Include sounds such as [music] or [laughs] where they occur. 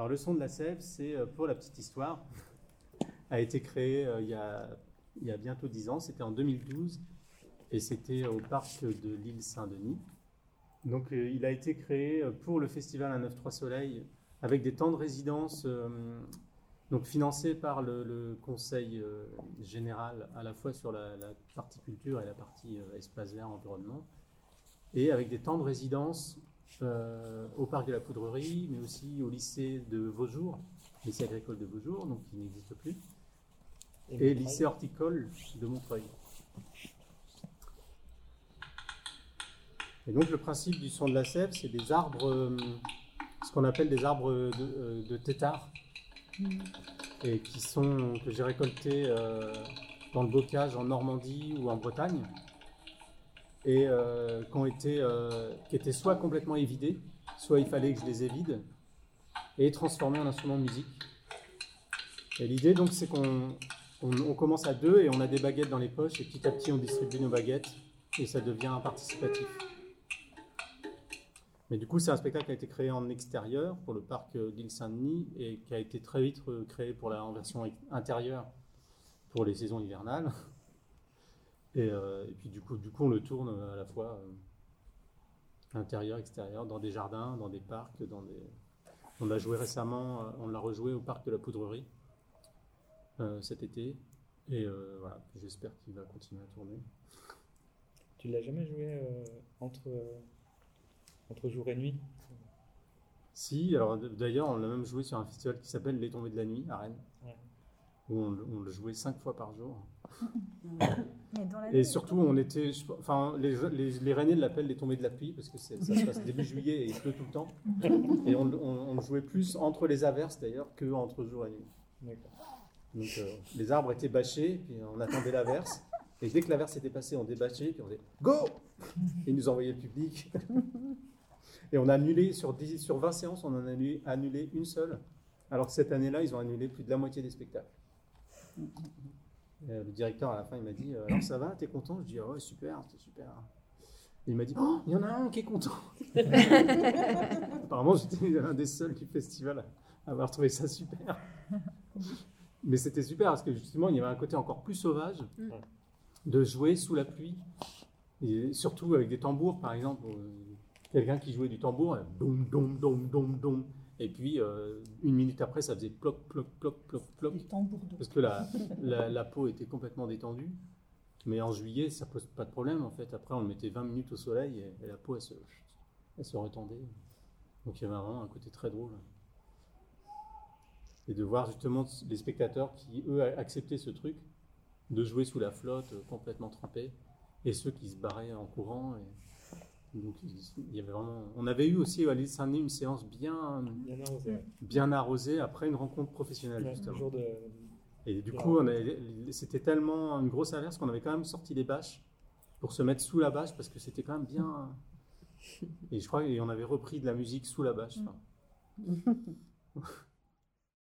Alors le son de la sève, c'est euh, pour la petite histoire, [laughs] a été créé euh, il, y a, il y a bientôt 10 ans, c'était en 2012, et c'était au parc de l'île Saint-Denis. Donc euh, il a été créé pour le festival 193 Soleil avec des temps de résidence donc financés par le, conseil général à la fois sur la, partie culture et la partie espace vert environnement et avec des temps de résidence euh, au parc de la Poudrerie mais aussi au lycée de Vaujour, lycée agricole de Vaujour donc qui n'existe plus et lycée horticole de Montreuil. Et donc le principe du son de la sève, c'est des arbres, euh, ce qu'on appelle des arbres de, euh, de tétard, et qui sont que j'ai récoltés euh, dans le bocage en Normandie ou en Bretagne, et euh, euh, qui étaient soit complètement évidés, soit il fallait que je les évide et transformés en instruments de musique. Et l'idée donc c'est qu'on on, on commence à deux et on a des baguettes dans les poches et petit à petit on distribue nos baguettes et ça devient participatif. Mais du coup, c'est un spectacle qui a été créé en extérieur pour le parc euh, d'Île Saint-Denis et qui a été très vite créé pour la, en version intérieure pour les saisons hivernales. Et, euh, et puis du coup, du coup, on le tourne à la fois euh, intérieur, extérieur, dans des jardins, dans des parcs, dans des. On l'a joué récemment, euh, on l'a rejoué au parc de la Poudrerie euh, cet été. Et euh, voilà, j'espère qu'il va continuer à tourner. Tu l'as jamais joué euh, entre, euh, entre jour et nuit? Si, alors d'ailleurs, on l'a même joué sur un festival qui s'appelle Les Tombées de la Nuit à Rennes, Ouais. Où on, le- on le jouait cinq fois par jour. [coughs] Mais dans la Et surtout, on était, enfin, les, les, les Rennais l'appellent les Tombées de la pluie parce que c'est- ça se passe début juillet et il pleut tout le temps. Et on, jouait plus entre les averses d'ailleurs que entre jour et nuit. Donc euh, les arbres étaient bâchés, puis on attendait l'averse. Et dès que l'averse était passée, on débâchait, puis on disait Go Et ils nous envoyaient le public. Et on a annulé, sur, 10 sur 20 séances, on en a annulé, annulé une seule. Alors que cette année-là, ils ont annulé plus de la moitié des spectacles. Euh, le directeur, à la fin, il m'a dit euh, Alors ça va, t'es content? Je dis Ah Ouais, super, c'était super. Et il m'a dit Oh, il y en a un qui est content [laughs] Apparemment, j'étais l'un des seuls du festival à avoir trouvé ça super. Mais c'était super parce que justement, il y avait un côté encore plus sauvage Mm. de jouer sous la pluie. Et surtout avec des tambours, par exemple. euh, Quelqu'un qui jouait du tambour, dom, dom, dom, dom, dom. Et puis, euh, une minute après, ça faisait ploc, ploc, ploc, ploc, ploc. Parce que la, la, la peau était complètement détendue. Mais en juillet, ça pose pas de problème en fait. Après, on le mettait 20 minutes au soleil et, et la peau, elle se, elle se retendait. Donc il y avait vraiment un côté très drôle. Et de voir justement les spectateurs qui, eux, acceptaient ce truc, de jouer sous la flotte, euh, complètement trempés, et ceux qui se barraient en courant. Et, donc il y avait vraiment... On avait eu aussi à l'île Saint-Denis une séance bien, Bien arrosé. ouais. bien arrosée après une rencontre professionnelle, Ouais, justement. jour de... Et du coup, c'était tellement une grosse averse qu'on avait quand même sorti les bâches pour se mettre sous la bâche parce que c'était quand même bien. Et je crois qu'on avait repris de la musique sous la bâche. Enfin, [laughs]